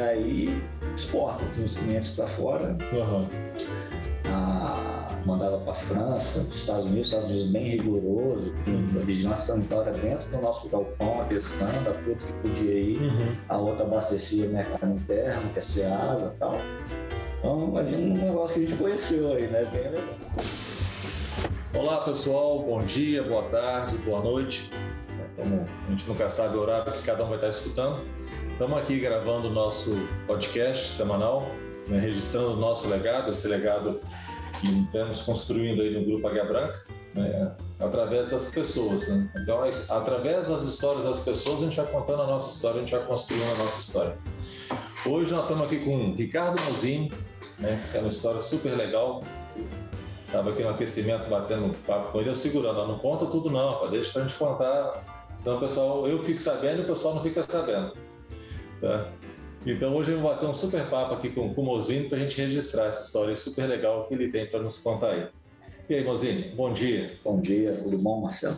aí exporta, tem os clientes para fora. Aham. Ah, mandava para França, os Estados Unidos, Estados Unidos bem rigoroso, com a vigilância sanitária dentro do nosso galpão, atestando a fruta que podia ir. Uhum. A outra abastecia o mercado interno, que é Ceasa e tal. Então, imagina um negócio que a gente conheceu aí, né? Bem legal. Olá pessoal, bom dia, boa tarde, boa noite. Como a gente nunca sabe o horário que cada um vai estar escutando, estamos aqui gravando o nosso podcast semanal, né, registrando o nosso legado, esse legado que estamos construindo aí no Grupo Águia Branca, né, através das pessoas. Né? Então, através das histórias das pessoas, a gente vai contando a nossa história, a gente vai construindo a nossa história. Hoje nós estamos aqui com o Ricardo Mozini, né, que é uma história super legal, Estava aqui no aquecimento batendo papo com ele, eu segurando, não conta tudo não, deixa pra gente contar, senão o pessoal, eu fico sabendo e o pessoal não fica sabendo. Tá? Então hoje eu vou bater um super papo aqui com, com o Mozini para a gente registrar essa história super legal que ele tem para nos contar aí. E aí, Mozini, bom dia. Bom dia, tudo bom, Marcelo?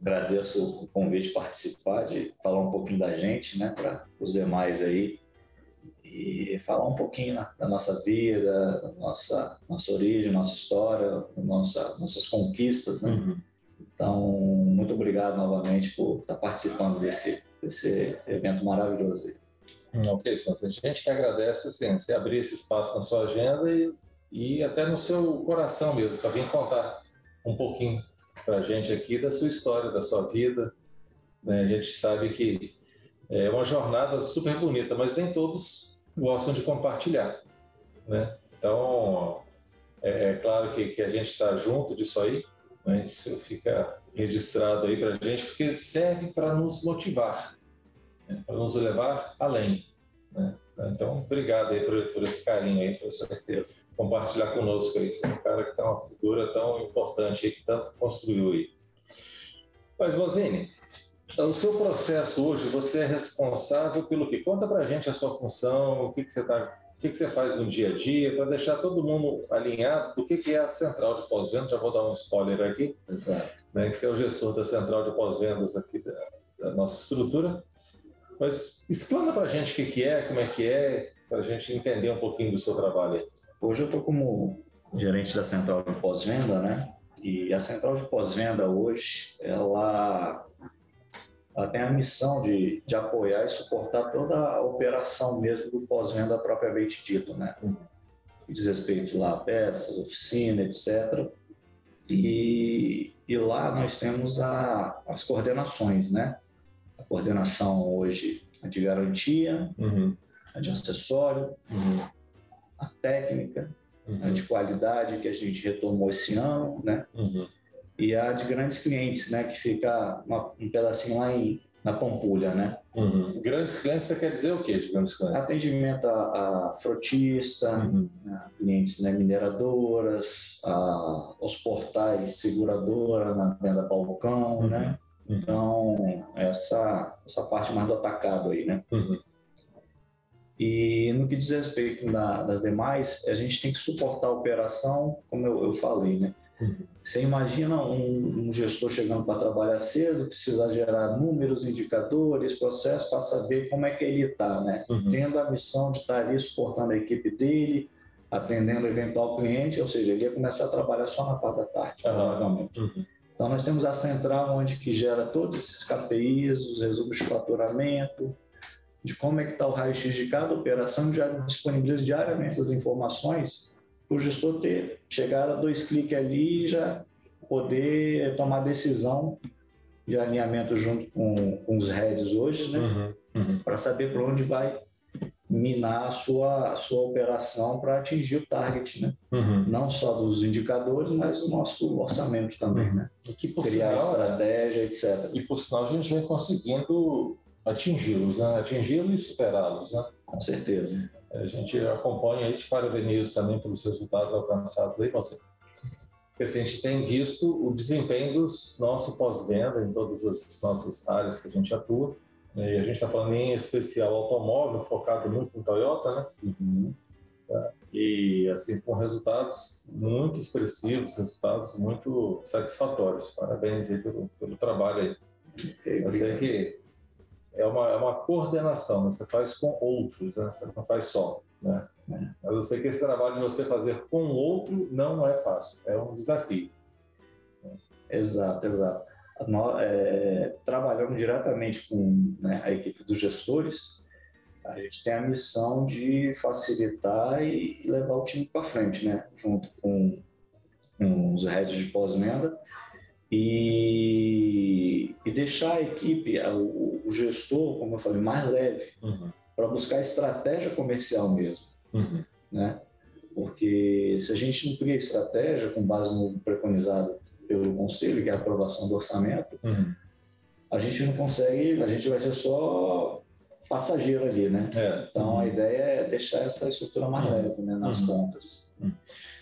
Agradeço o convite de participar, de falar um pouquinho da gente, né, para os demais aí, e falar um pouquinho né, da nossa vida, da nossa, nossa origem, nossa história, nossa, nossas conquistas, né? Uhum. Então, muito obrigado novamente por estar participando desse, desse evento maravilhoso. Hum, ok, então, a gente que agradece assim, você abrir esse espaço na sua agenda e, e até no seu coração mesmo, para vir contar um pouquinho para a gente aqui da sua história, da sua vida. Né? A gente sabe que é uma jornada super bonita, mas nem todos gostam de compartilhar, né? Então, é, é claro que, que a gente está junto disso aí, né? isso fica registrado aí para a gente, porque serve para nos motivar, né? para nos levar além. Né? Então, obrigado aí por, por, esse carinho aí, por certeza. Compartilhar conosco aí, você é um cara que tem uma figura tão importante aí, que tanto construiu aí. Mas, Mozini, o seu processo hoje, você é responsável pelo que? Conta para a gente a sua função, o que, que você tá, o que, que você faz no dia a dia, para deixar todo mundo alinhado do que, que é a central de pós-vendas. Já vou dar um spoiler aqui. Exato. Né, que você é o gestor da central de pós-vendas aqui da, da, nossa estrutura. Mas explana para a gente o que, que é, como é que é, para a gente entender um pouquinho do seu trabalho aí. Hoje eu estou como gerente da central de pós-venda, né? E a central de pós-venda hoje, ela ela tem a missão de, de apoiar e suportar toda a operação mesmo do pós-venda propriamente dito, né? Diz respeito lá a peças, oficina, etc. E, e lá nós temos a, as coordenações, né? A coordenação hoje a de garantia, Uhum, a de acessório, uhum, a técnica, a uhum, de qualidade que a gente retomou esse ano, né? E a de grandes clientes, né? Que fica uma- um pedacinho lá em, na Pampulha, né? uhum. Grandes clientes, você quer dizer o quê de grandes clientes? Atendimento a, a frotista, Uhum, né, clientes né, mineradoras, a, os portais seguradora na venda balcão, Uhum. né? uhum, Então, essa, essa parte mais do atacado aí, né? uhum, E no que diz respeito da- das demais, a gente tem que suportar a operação, como eu, eu falei, né? Uhum. Você imagina um, um gestor chegando para trabalhar cedo, precisar gerar números, indicadores, processos para saber como é que ele está, né? Uhum. Tendo a missão de estar ali suportando a equipe dele, atendendo o eventual cliente, ou seja, ele ia começar a trabalhar só na parte da tarde, Aham. provavelmente. uhum, Então nós temos a central onde que gera todos esses KPIs, os resumos de faturamento, de como é que está o raio-x de cada operação, já disponibiliza diariamente essas informações o gestor ter, chegar a dois cliques ali e já poder tomar decisão de alinhamento junto com, com os heads hoje, né? uhum, uhum. para saber para onde vai minar a sua, a sua operação para atingir o target, né? Uhum. Não só dos indicadores, mas o nosso orçamento também, né? E que por Criar sinal, estratégia, etc. E por sinal a gente vem conseguindo atingi-los, né? atingi-los e superá-los. Né? Com certeza. A gente acompanha e te parabenizo também pelos resultados alcançados aí, você. Porque assim, a gente tem visto o desempenho dos nosso pós-venda em todas as nossas áreas que a gente atua. né? E a gente está falando em especial automóvel, focado muito em Toyota, né? Uhum. E assim, com resultados muito expressivos, resultados muito satisfatórios. Parabéns aí pelo, pelo trabalho aí. Ok, Eu sei que é uma, é uma coordenação, né? você faz com outros, né? você não faz só. Né? É. Mas eu sei que esse trabalho de você fazer com outro não é fácil, é um desafio. Exato, exato. Nós, é, trabalhando diretamente com né, a equipe dos gestores, a gente tem a missão de facilitar e levar o time para frente, né? junto com, com os heads de pós-venda e, e, deixar a equipe, o, o, gestor, como eu falei, mais leve, uhum. para buscar estratégia comercial mesmo. Uhum. Né? Porque se a gente não cria estratégia com base no preconizado pelo conselho, que é a aprovação do orçamento, uhum. a gente não consegue, a gente vai ser só passageiro ali, né? É. Então a ideia é deixar essa estrutura mais uhum. leve né, nas uhum. pontas. Uhum.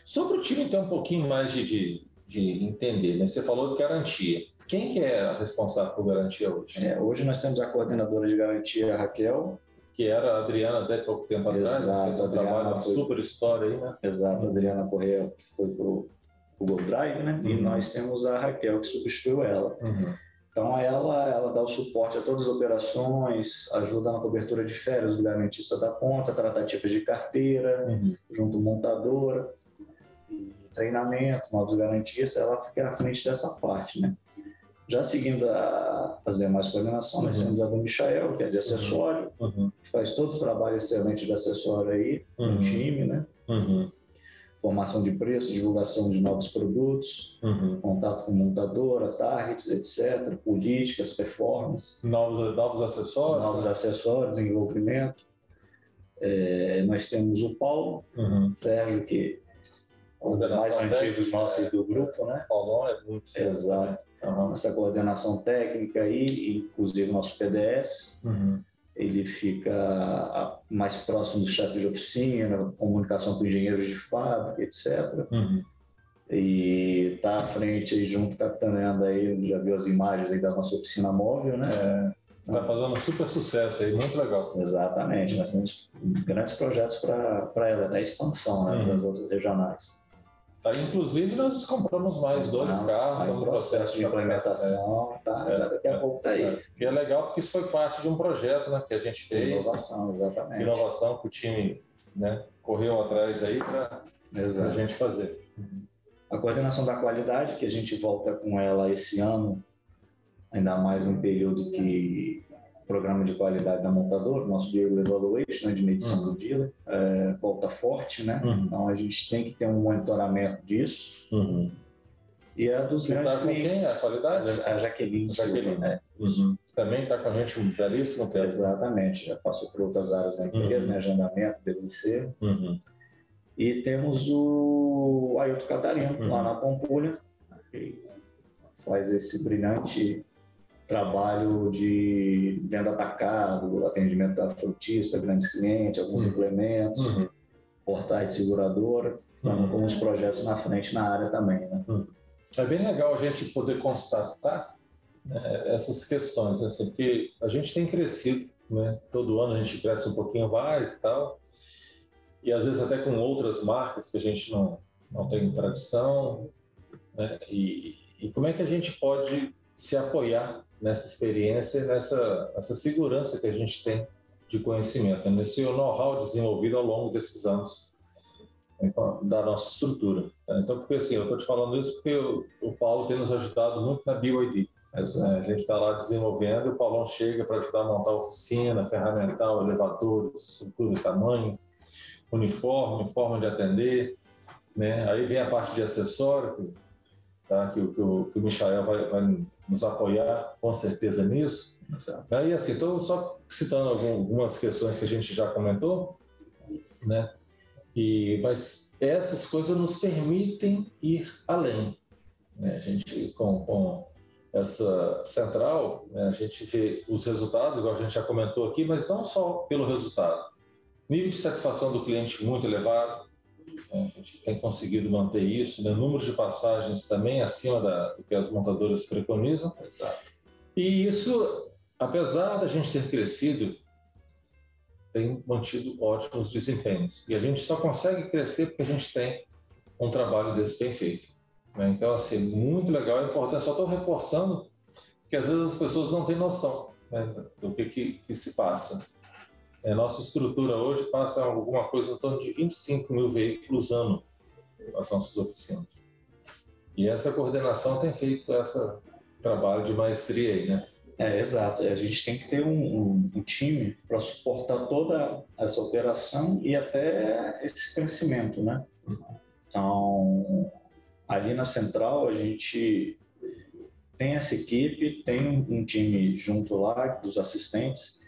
Sobre o time, então, um pouquinho mais de, de, de, entender, né? Você falou de garantia. Quem que é responsável por garantia hoje? É, hoje nós temos a coordenadora de garantia, Raquel, que era a Adriana até pouco tempo atrás, Exato, fez um trabalho, uma foi... super história aí, né? Exato, a Adriana Correia, que foi para o Google Drive, né? Uhum. E nós temos a Raquel, que substituiu ela. Uhum. Então, ela, ela dá o suporte a todas as operações, ajuda na cobertura de férias do garantista da conta, tratativas de carteira, uhum. junto montadora, treinamento, novos garantistas, ela fica à frente dessa parte, né? Já seguindo a, as demais coordenações, nós uhum. temos a do Michael, que é de acessório, uhum. uhum. que faz todo o trabalho excelente de acessório aí, no uhum. time, né? Uhum. Formação de preço, divulgação de novos produtos, contato com montadora, targets, etc., políticas, performance. Novos, novos acessórios? Novos acessórios, desenvolvimento. É, nós temos o Paulo. Sérgio, que um dos mais antigos nossos do grupo, né? Paulão é muito. Exato uhum. essa coordenação técnica aí, inclusive nosso PDS. Uhum. Ele fica mais próximo do chefe de oficina, comunicação com engenheiros de fábrica, etc. Uhum. E está à frente aí junto, capitaneando aí, já viu as imagens aí da nossa oficina móvel, né? É. Está fazendo um super sucesso aí, muito legal. Exatamente, nós temos grandes projetos para ela, até expansão né, uhum. para as outras regionais. Tá, inclusive, nós compramos mais dois Não, carros, estamos no processo de implementação, tá, é, já daqui a é, pouco está aí. É, que é legal porque isso foi parte de um projeto né, que a gente fez. De inovação, exatamente. De inovação que o time né, correu atrás aí para a gente fazer. A coordenação da qualidade, que a gente volta com ela esse ano, ainda mais um período que programa de qualidade da montadora, nosso Diego Evaluation, né, de medição uhum. do dealer, é, volta forte, né? Uhum. Então a gente tem que ter um monitoramento disso. Uhum. E a dos Você grandes tá clientes. Quem? A qualidade? A Jaqueline. A Jaqueline. né? Uhum. Também está com a gente um belíssimo tempo. Exatamente, já passou por outras áreas da empresa, uhum. né? agendamento, BDC. Uhum. E temos o Ailton Catarino, lá na Pampulha, que faz esse brilhante trabalho de venda atacado, atendimento da frutista, grandes clientes, alguns uhum. implementos, uhum. portais de seguradora, uhum. com os projetos na frente na área também. Né? Uhum. É bem legal a gente poder constatar né, essas questões, né, assim, porque a gente tem crescido, né? todo ano a gente cresce um pouquinho mais e tal, e às vezes até com outras marcas que a gente não, não tem tradição, né? e, e como é que a gente pode se apoiar nessa experiência, nessa essa segurança que a gente tem de conhecimento, né? nesse know-how desenvolvido ao longo desses anos então, da nossa estrutura. Tá? Então, porque assim, eu estou te falando isso porque o, o, Paulo tem nos ajudado muito na BioID. Né? A gente está lá desenvolvendo e o Paulão chega para ajudar a montar a oficina, ferramental, elevadores, estrutura, tamanho, uniforme, forma de atender. Né? Aí vem a parte de acessório, tá? que, que, o, que o Michael vai, vai nos apoiar com certeza nisso. Exato. Aí, assim, estou só citando algumas questões que a gente já comentou, né? E, mas essas coisas nos permitem ir além. Né? A gente, com, com essa central, né, a gente vê os resultados, igual a gente já comentou aqui, mas não só pelo resultado. Nível de satisfação do cliente muito elevado? A gente tem conseguido manter isso, né? número de passagens também acima da, do que as montadoras preconizam. Exato. E isso, apesar da gente ter crescido, tem mantido ótimos desempenhos. E a gente só consegue crescer porque a gente tem um trabalho desse bem feito. Né? Então, assim, muito legal, é importante. Só estou reforçando que às vezes as pessoas não têm noção né, do que, que, que se passa. É, nossa estrutura hoje passa alguma coisa em torno de 25 mil veículos ano nas nossas oficinas. E essa coordenação tem feito esse trabalho de maestria aí, né? É, exato. A gente tem que ter um, um, um time para suportar toda essa operação e até esse crescimento, né? Então, ali na central, a gente tem essa equipe, tem um time junto lá dos assistentes.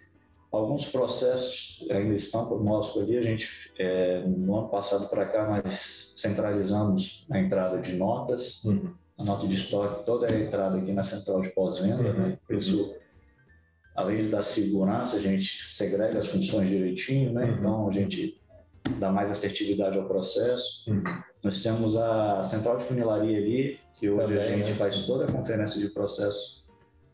Alguns processos ainda estão conosco ali. A gente, é, no ano passado para cá, nós centralizamos a entrada de notas. Uhum a nota de estoque, toda a entrada aqui na central de pós-venda, né? uhum. né? Isso, além da segurança, a gente segrega as funções direitinho, né? Uhum. Então, a gente dá mais assertividade ao processo. Uhum. Nós temos a central de funilaria ali, que hoje Também, a gente né? faz toda a conferência de processo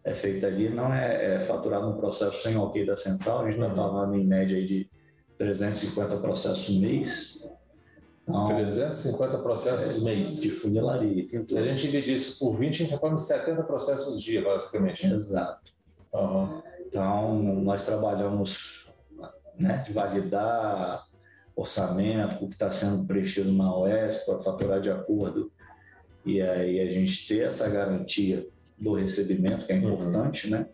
é feita ali, não é, é faturado um processo sem ok da central, a gente está uhum. falando em média aí de 350 processos mês, não, 350 processos é, mês. De funilaria. Se a gente dividir isso por 20, a gente já come 70 processos dia, basicamente. Exato. Uhum. Então, nós trabalhamos né, de validar orçamento, o que está sendo preenchido na OS para faturar de acordo. E aí a gente ter essa garantia do recebimento, que é importante, uhum. né?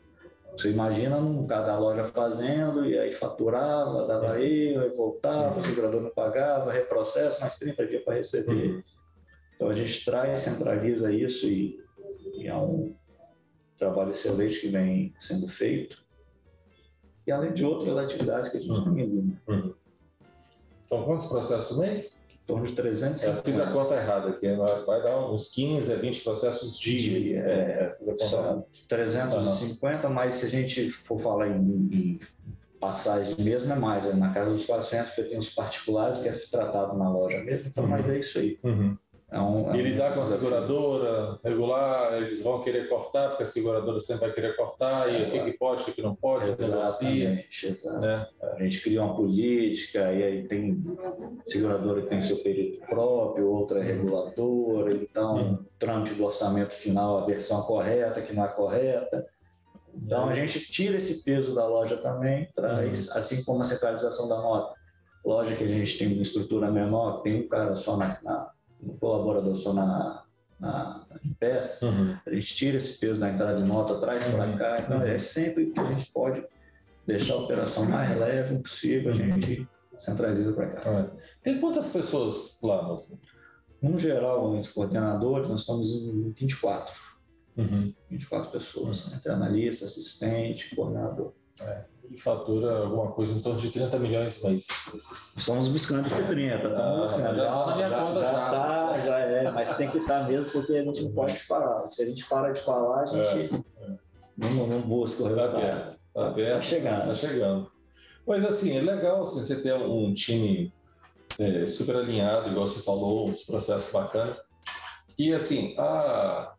Você imagina um, cada loja fazendo, e aí faturava, dava erro, aí voltava, uhum. o segurador não pagava, reprocesso, mais 30 dias para receber. Uhum. Então a gente traz, centraliza isso e, e, é um trabalho excelente que vem sendo feito. E além de outras atividades que a gente uhum. tem ali. Uhum. São quantos processos mês? Torno de 350. Eu fiz a conta errada aqui, vai dar uns 15 a 20 processos dia. É, é, são 350, mas se a gente for falar em, em passagem mesmo, é mais. É na casa dos pacientes, porque tem os particulares que é tratado na loja mesmo, então, uhum. mas é isso aí. Uhum. É um, é e lidar com a seguradora, regular, eles vão querer cortar, porque a seguradora sempre vai querer cortar, e é, o que, que pode, o que não pode, Exatamente, exato. Né? A gente cria uma política, e aí tem seguradora que tem seu perito próprio, outra é uhum. reguladora, então, uhum. trâmite do orçamento final, a versão correta, que não é correta. Então, a gente tira esse peso da loja também, traz, uhum. assim como a centralização da nota. Loja que a gente tem uma estrutura menor, tem um cara só na, na colaborador só na, na, em uhum. a gente tira esse peso da entrada de nota, traz para uhum. cá. Então, é sempre que a gente pode deixar a operação mais leve possível, a gente centraliza para cá. É. Tem quantas pessoas lá, Mozinho? No geral, entre coordenadores, nós estamos em 24. Uhum. 24 pessoas, uhum. entre analista, assistente, coordenador. É e fatura alguma coisa em torno de 30 milhões mês. Estamos buscando esse 30, tá? Ah, já, já, na minha já, conta já. Já tá, já é, mas tem que estar mesmo porque a gente não pode falar. Se a gente para de falar, a gente é, é. Não, não busca o resultado. Tá perto, tá, perto, tá chegando. Tá chegando. Mas assim, é legal assim, você ter um time é, super alinhado, igual você falou, uns processos bacanas. E assim, a,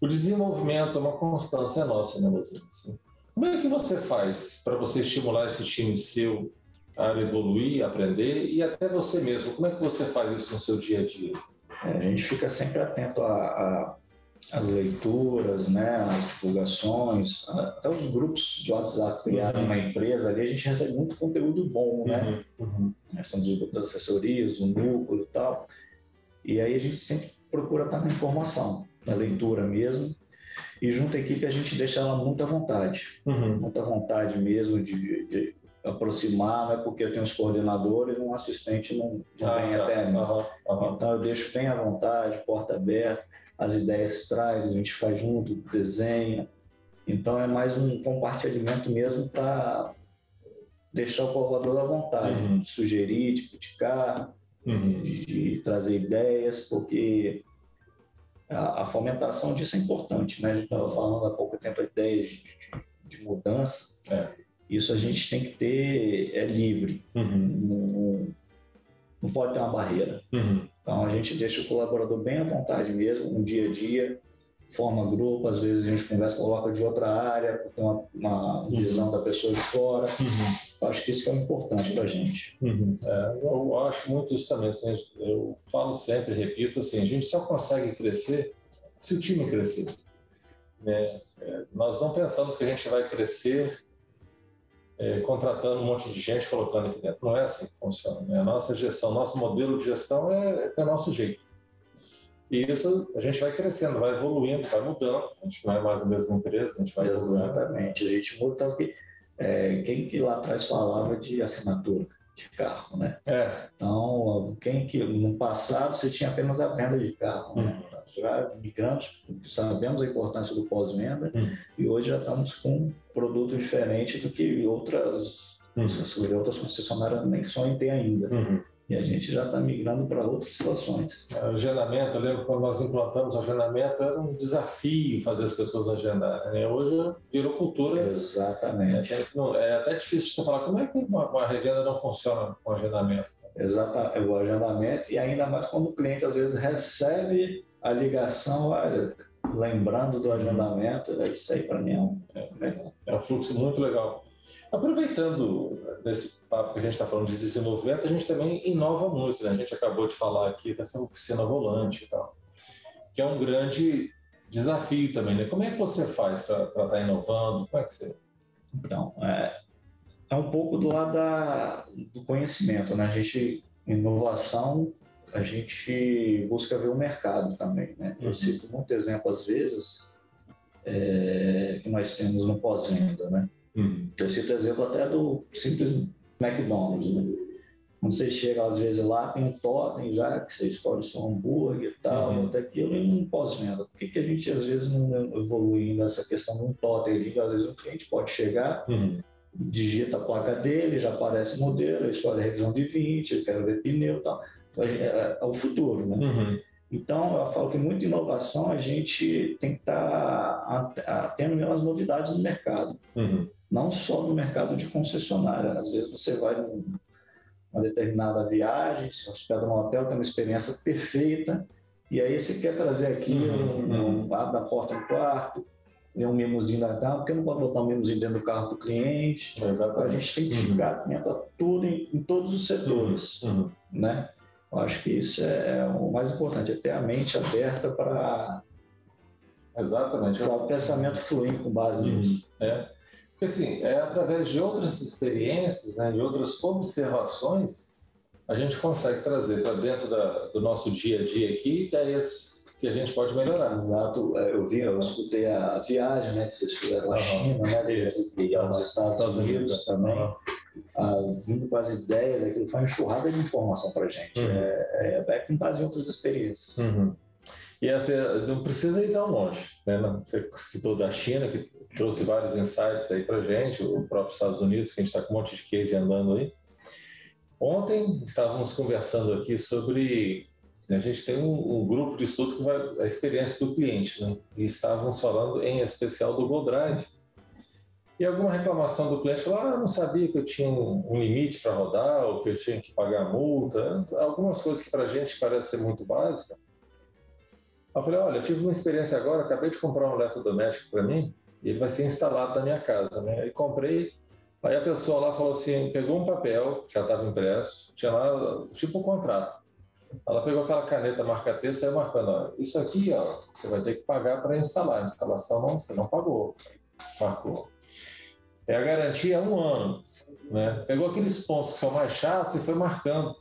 o desenvolvimento é uma constância nossa, né, Luciano? Assim, como é que você faz para você estimular esse time seu a evoluir, aprender e até você mesmo? Como é que você faz isso no seu dia a dia? É, a gente fica sempre atento às leituras, né, às divulgações, até os grupos de WhatsApp criados uhum. na empresa, ali a gente recebe muito conteúdo bom, né? Uhum. Uhum. São das assessorias, o núcleo e tal. E aí a gente sempre procura estar na informação, na leitura mesmo, e junto à equipe a gente deixa ela muito à vontade, uhum. muita vontade mesmo de, de, aproximar, não é porque eu tenho os coordenadores, um assistente não, não ah, vem tá. até mim. Uhum. Uhum. Então eu deixo bem à vontade, porta aberta, as ideias traz, a gente faz junto, desenha. Então é mais um compartilhamento mesmo para deixar o colaborador à vontade, uhum. de sugerir, de criticar, uhum. de, de trazer ideias, porque a, a, fomentação disso é importante, né? A gente estava falando há pouco tempo a ideia de, de, de mudança. É. Isso a gente tem que ter é livre, uhum. não, não, pode ter uma barreira. Uhum. Então a gente deixa o colaborador bem à vontade mesmo, no dia a dia, forma grupo, às vezes a gente conversa, coloca de outra área, tem uma, uma uhum. visão da pessoa de fora. Uhum. Acho que isso é importante para a gente. Uhum. É, eu acho muito isso também. Assim, eu falo sempre, repito, assim, a gente só consegue crescer se o time crescer. Né? É, nós não pensamos que a gente vai crescer é, contratando um monte de gente, colocando aqui dentro. Não é assim que funciona. Né? A nossa gestão, nosso modelo de gestão é, é nosso jeito. E isso a gente vai crescendo, vai evoluindo, vai mudando. A gente não é mais a mesma empresa, a gente vai Exatamente. Evoluindo. A gente muda tanto que é, quem que lá atrás falava de assinatura de carro, né? É. Então, quem que no passado você tinha apenas a venda de carro, né? Uhum. Já migramos, sabemos a importância do pós-venda uhum. e hoje já estamos com um produto diferente do que outras, uhum. outras concessionárias nem sonham ter ainda. Uhum. E a gente já está migrando para outras situações. O agendamento, eu lembro quando nós implantamos o agendamento, era um desafio fazer as pessoas agendarem. Né? Hoje virou cultura. Exatamente. Não, é até difícil você falar como é que uma, uma revenda não funciona com agendamento. Exatamente, é o agendamento, e ainda mais quando o cliente às vezes recebe a ligação, olha, lembrando do agendamento, isso aí para mim é um, é, é um fluxo muito legal. Aproveitando desse papo que a gente está falando de desenvolvimento, a gente também inova muito. Né? A gente acabou de falar aqui dessa oficina volante e tal, que é um grande desafio também. Né? Como é que você faz para estar tá inovando? Como é que você... Então, é, é um pouco do lado da, do conhecimento. Né? A gente, inovação, a gente busca ver o mercado também. Né? Eu uhum. cito muito exemplo, às vezes, é, que nós temos no pós-venda. Né? Uhum. Eu cito o exemplo até do simples McDonald's, né? Quando você chega às vezes lá, tem um totem já, que você escolhe seu hambúrguer e tal, uhum. até aquilo, e um pós-venda. Por que, que a gente às vezes não evolui nessa questão de um totem ali? Às vezes o cliente pode chegar, uhum. digita a placa dele, já aparece o modelo, escolhe a revisão de 20, eu quero ver pneu e tal. Então, é, é, é, o futuro, né? Uhum. Então, eu falo que muita inovação a gente tem que estar tá atendo mesmo às novidades do mercado. Uhum não só no mercado de concessionária. Às vezes você vai numa determinada viagem, se hospeda num hotel, tem uma experiência perfeita, e aí você quer trazer aqui, uhum, um, um, abre a porta do quarto, um mimozinho da cama, porque não pode botar um mimozinho dentro do carro do cliente. Exatamente. A gente tem que ficar atento a tudo em, em todos os setores, uhum, uhum. né? Eu acho que isso é, o mais importante, é ter a mente aberta para Exatamente. Para o pensamento fluir com base uhum. nisso. É. Porque, assim, é através de outras experiências, né, de outras observações, a gente consegue trazer para dentro da, do nosso dia a dia aqui ideias que a gente pode melhorar. Exato. É, eu vi, eu escutei a viagem né, que vocês fizeram à China, né, e aos Estados, Unidos, também. Ah, vindo com as ideias, aquilo foi uma enxurrada de informação para a gente. Uhum. É, é, é com base em outras experiências. Uhum. E essa, não precisa ir tão longe. Né? Você citou da China, que trouxe vários insights aí para gente, o próprio Estados Unidos, que a gente está com um monte de case andando aí. Ontem estávamos conversando aqui sobre a gente tem um, um, grupo de estudo que vai a experiência do cliente, né? E estávamos falando em especial do GoDrive. E alguma reclamação do cliente falou: ah, não sabia que eu tinha um, um limite para rodar, ou que eu tinha que pagar multa. Algumas coisas que para a gente parece ser muito básica. Eu falei: olha, eu tive uma experiência agora, acabei de comprar um eletrodoméstico para mim, e ele vai ser instalado na minha casa, né? Aí comprei, aí a pessoa lá falou assim, pegou um papel, já estava impresso, tinha lá tipo um contrato. Ela pegou aquela caneta marca-texto e saiu marcando, ó, isso aqui, ó, você vai ter que pagar para instalar. A instalação não, você não pagou, marcou. É a garantia um ano, né? Pegou aqueles pontos que são mais chatos e foi marcando.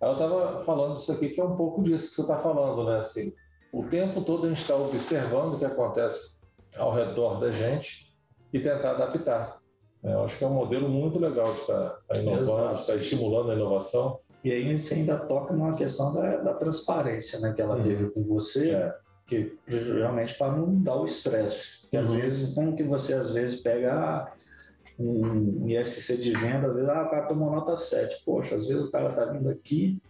Ela estava falando isso aqui que é um pouco disso que você está falando, né? Assim, o tempo todo a gente está observando o que acontece ao redor da gente e tentar adaptar. É, eu acho que é um modelo muito legal de estar tá inovando, de estar estimulando a inovação. E aí você ainda toca numa questão da, da transparência né, que ela uhum. teve com você, é. que realmente para não dar o estresse. Porque uhum. às vezes, como que você às vezes pega um ISC de venda, às vezes ah, o cara tomou nota 7. Poxa, às vezes o cara está vindo aqui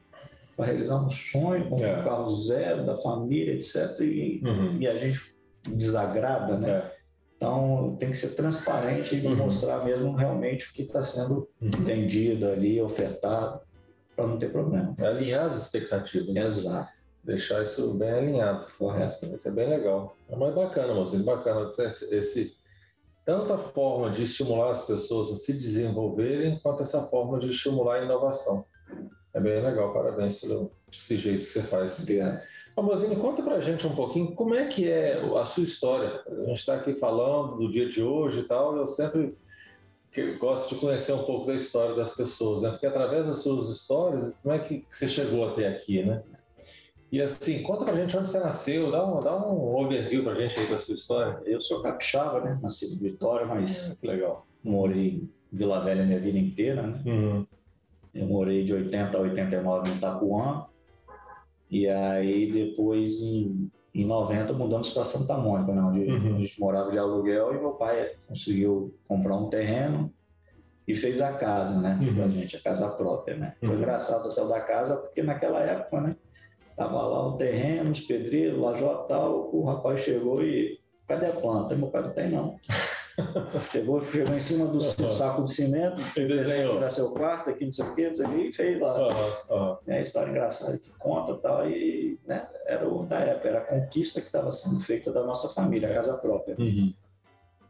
para realizar um sonho, com é. um carro zero da família, etc. E, uhum. e a gente desagrada, né? É. Então tem que ser transparente e uhum. mostrar mesmo realmente o que está sendo uhum. vendido ali, ofertado, para não ter problema. É alinhar as expectativas. Né? Exato. Deixar isso bem alinhado. Correto. Isso é bem legal. É mais bacana, moço. bacana esse tanta forma de estimular as pessoas a se desenvolverem, quanto essa forma de estimular a inovação. É bem legal, parabéns pelo esse jeito que você faz. Obrigado. Amorzinho, conta pra gente um pouquinho como é que é a sua história. A gente está aqui falando do dia de hoje e tal, eu sempre gosto de conhecer um pouco da história das pessoas, né? Porque através das suas histórias, como é que você chegou até aqui, né? E assim, conta pra gente onde você nasceu, dá um, dá um overview pra gente aí da sua história. Eu sou capixaba, né? Nascido em Vitória, mas que legal. Morei em Vila Velha minha vida inteira, né? Uhum. Eu morei de 80 a 89 em Itapuã. E aí depois em, em 90 mudamos para Santa Mônica, né? onde uhum. a gente morava de aluguel e meu pai conseguiu comprar um terreno e fez a casa, né? Uhum. Pra gente, a casa própria, né? Foi uhum. engraçado o hotel da casa, porque naquela época, né? Tava lá um terreno, os pedreiros, lajota tal, o rapaz chegou e cadê a planta? Meu pai não tem não. chegou, chegou em cima do uhum. saco de cimento, desenhou para seu quarto, aqui não sei o que, não sei o e fez lá. Uhum. É a história engraçada que conta tal, e né, era o da época, era a conquista que estava sendo feita da nossa família, a casa própria. Uhum.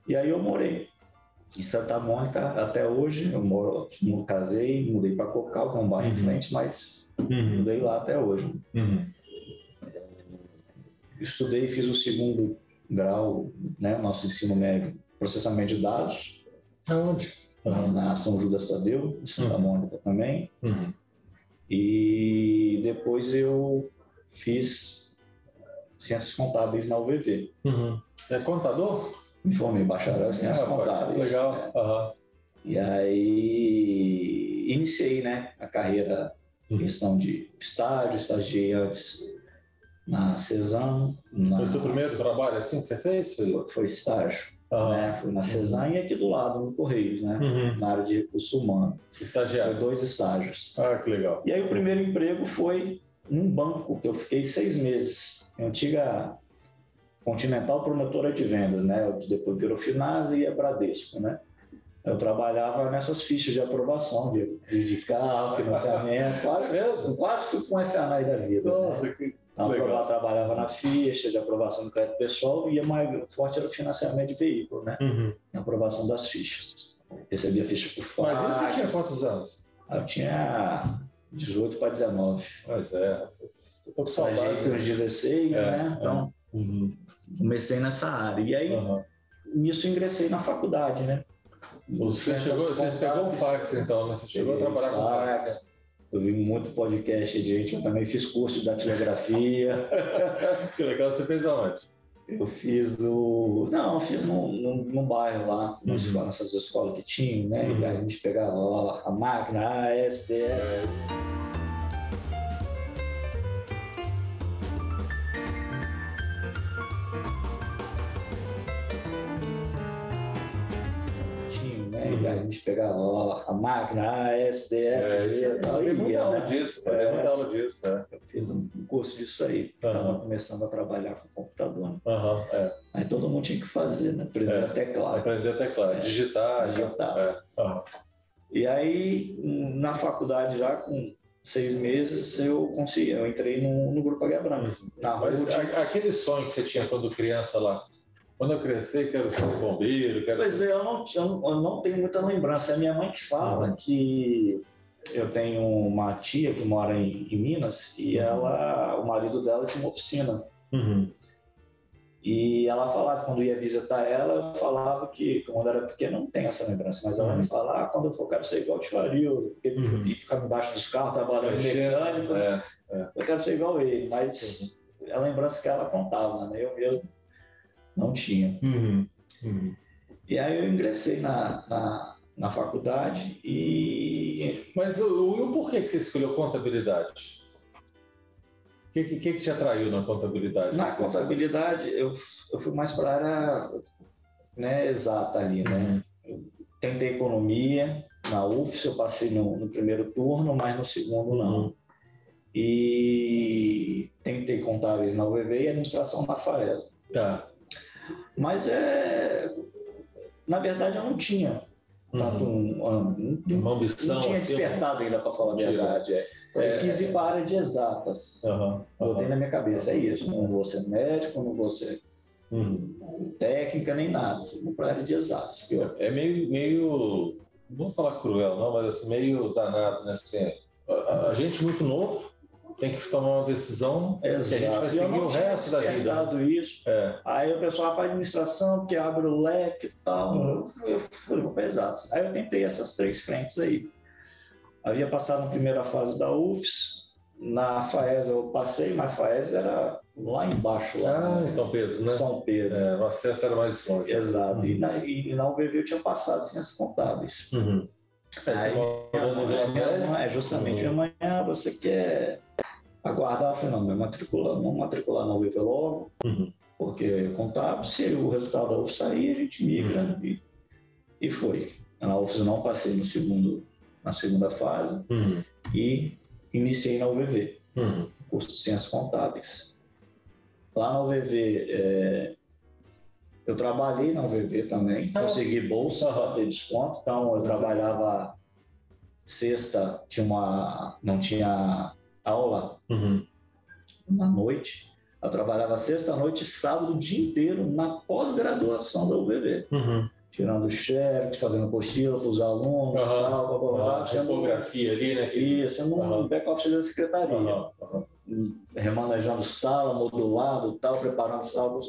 E aí eu morei em Santa Mônica até hoje, eu moro, casei, mudei para Cocal, que é um bairro em uhum. frente, mas Uhum. Estudei lá até hoje. Uhum. Estudei e fiz o segundo grau, né, nosso ensino médio, processamento de dados. Aonde? Uhum. Na São Judas Tadeu, em Santa uhum. Mônica também. Uhum. E depois eu fiz ciências contábeis na UVV. Uhum. É contador? Me formei bacharel em ciências ah, contábeis. Legal. É. E aí iniciei né, a carreira questão de estágio, estagiei antes na Cezanne. Na... Foi o seu primeiro trabalho assim que você fez? Foi, foi estágio. Uhum. Né? Foi na Cezanne uhum. e aqui do lado, no Correios, né? Uhum. na área de recurso humano. Estagiário? Foi dois estágios. Ah, que legal. E aí o primeiro emprego foi num banco, que eu fiquei seis meses. Antiga Continental Promotora de Vendas, né? Depois virou Finasa e é Bradesco, né? Eu trabalhava nessas fichas de aprovação de, de carro, financiamento, quase, mesmo? quase fui com um FANAI da vida. Né? Nossa, né? que então, legal. trabalhava na ficha de aprovação do crédito pessoal e a mais forte era o financiamento de veículo, né? Uhum. aprovação das fichas. Recebia ficha por fora. Mas isso você tinha quantos anos? Eu tinha 18 para 19. Pois é. Eu tô com saudade. com os 16, é, né? Então, é. uhum. comecei nessa área. E aí, uhum. nisso ingressei na faculdade, né? Você, chegou, você pegou o fax então, né? Você chegou a trabalhar com fax. Eu vi muito podcast de gente, eu também fiz curso de datilografia. que legal, você fez aonde? Eu fiz o. Não, eu fiz num, num, num bairro lá, uhum. nessas escolas que tinham, né? Uhum. E a gente pegava lá a máquina, a SDF. a gente pegava lá a máquina, a SDF, é, e tal. Eu muita aula né? disso, é, muita aula disso. É. Eu fiz um curso disso aí, estava uhum. começando a trabalhar com computador. Né? Uhum, é. Aí todo mundo tinha que fazer, né? Aprender é. a teclar. Aprender a teclar, é. digitar. Digitar. Uhum. E aí, na faculdade, já com seis meses, eu consegui, eu entrei no, no Grupo Águia Branca. Na Mas aquele sonho que você tinha quando criança lá, quando eu crescer, quero ser bombeiro. Quero pois ser... é, eu não, eu não tenho muita lembrança. É minha mãe que fala uhum. que eu tenho uma tia que mora em, em Minas e uhum. ela, o marido dela tinha uma oficina. Uhum. E ela falava, quando ia visitar ela, eu falava que, quando era pequena, não tem essa lembrança, mas ela me uhum. falava, ah, quando eu for, quero ser igual o tio porque ele uhum. ficava embaixo dos carros, trabalhando mecânico, é, é. eu quero ser igual ele, mas é a lembrança que ela contava, né? Eu mesmo não tinha. Uhum. Uhum. E aí eu ingressei na, na, na faculdade e. Mas o, o porquê que você escolheu contabilidade? O que, que, que, te atraiu na contabilidade? Na contabilidade, eu, eu fui mais para a área né, exata ali, né? Eu tentei economia, na UFS eu passei no, no primeiro turno, mas no segundo não. Uhum. E tentei contábeis na UVV e administração na FAESA. Tá. Mas é. Na verdade, eu não tinha tanto uhum. um, uma ambição. Não tinha assim, despertado ainda, para falar a verdade. É. Eu é, quis ir para a área de exatas. Uhum, Botei na minha cabeça, é isso. Não vou ser médico, não vou ser uhum. técnica nem nada. Vou para a área de exatas. É, é meio, meio, não vou falar cruel, não, mas assim, meio danado, né? Assim, a, a gente muito novo tem que tomar uma decisão Exato. que a gente vai seguir o resto da vida. isso. É. Aí o pessoal faz administração, que abre o leque e tal. Uhum. Eu fui pesado. Aí eu tentei essas três frentes aí. Havia passado na primeira fase da UFS, na FAES eu passei, mas a FAES era lá embaixo. Lá, ah, em São Pedro, né? São Pedro. É, o acesso era mais longe. Exato. Uhum. E, na, e na UVV eu tinha passado ciências contábeis. Uhum. Aí, é justamente uhum. amanhã você quer aguardar, eu falei, não, matricular, não matricular na UVV logo, uhum. porque contábil, se o resultado da UF sair, a gente migra uhum. e, e foi. Na UF eu não passei no segundo, na segunda fase uhum. e iniciei na UVV, uhum. curso de Ciências Contábeis. Lá na UVV, é, eu trabalhei na UVV também, ah. consegui bolsa para ter desconto, então eu trabalhava sexta, tinha uma, não tinha aula uhum. na noite, eu trabalhava sexta, noite e sábado o dia inteiro na pós-graduação da UVV. Uhum tirando chat, fazendo apostila para os alunos, uhum. tal, blá, blá, blá, tipografia ali, né? Isso, sendo uhum. um back-office da secretaria. Uhum. Remanejando sala, modulado, tal, preparando salas,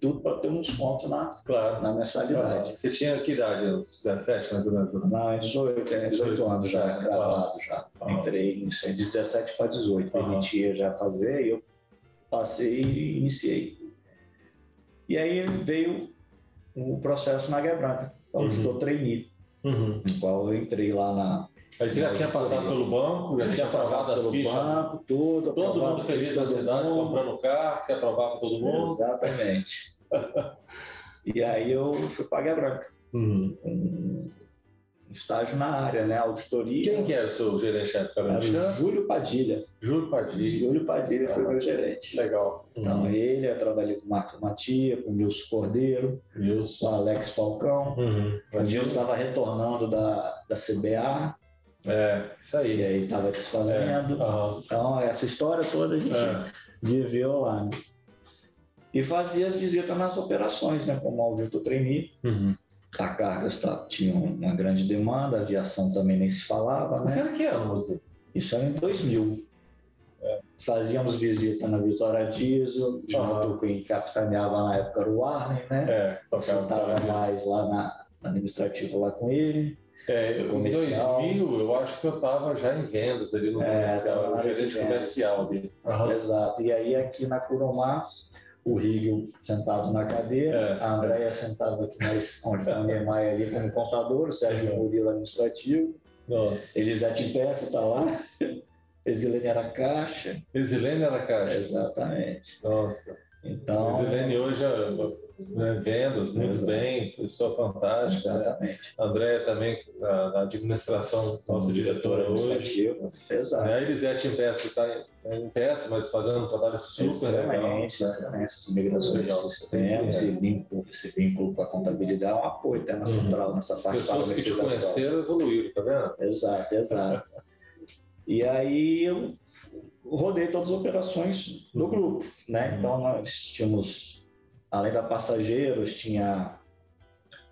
tudo para ter um desconto na, claro. na mensalidade. Você tinha que idade? 17, mais ou menos? Não, 18, 18, 18 anos já, gravado já. Entrei de 17 para 18, permitia já fazer, e eu passei e iniciei. E aí veio o processo na Águia Branca, onde uhum. estou treinando, uhum. no qual eu entrei lá na. Aí você já tinha passado pelo banco, já, tinha passado as fichas. Banco, tudo. Todo mundo feliz na cidade, mundo. comprando carro, você aprovava todo mundo. Exatamente. e aí eu fui para a Águia Branca. Uhum. Um estágio na área, né? Auditoria. Quem que era o seu gerente época? Era Júlio Padilha. Júlio Padilha. Júlio Padilha foi meu gerente. Legal. Então, uhum. ele, eu trabalhei com o Marco Matia, com o Nilson Cordeiro, Nilson. com o Alex Falcão. Uhum. O Nilson estava retornando da, da CBA. É, isso aí. E aí estava desfazendo. É. Uhum. Então, essa história toda a gente é. viveu lá. Né? E fazia as visitas nas operações, né? Como auditor trainee. Uhum a cargas tá, tinha uma grande demanda, a aviação também nem se falava. Né? Isso era que ano, você? Isso era em 2000. É. Fazíamos visita na Vitória Diesel, junto com quem capitaneava na época era o Warner, né? É, só que estava mais lá na, na administrativa lá com ele. É, em 2000, eu acho que eu estava já em vendas ali no é, comercial, gerente comercial dele. Uhum. Exato. E aí aqui na Curumá, o Rigel sentado na cadeira, é, a Andréia sentada aqui mais, onde a Neymar ali como contador, o Sérgio. Murilo administrativo, Nossa. Elisete Peça está lá, Exilene era caixa. Exilene era caixa? Exatamente. Nossa. Então, Exilene hoje né, vendas muito bem, pessoa fantástica. Né? Exatamente. Né? Andréia também na, administração, nossa diretora hoje. Exato. Né? A Elisete em peça está em peça, mas fazendo um trabalho super excelente, legal. Né? Essas migrações de sistemas, esse, vínculo, esse vínculo com a contabilidade é um apoio até na central, uhum. nessa parte As pessoas que te conheceram evoluíram, tá vendo? Exato, exato. e aí eu rodei todas as operações do grupo, né? Uhum. Então nós tínhamos, além da passageiros, tinha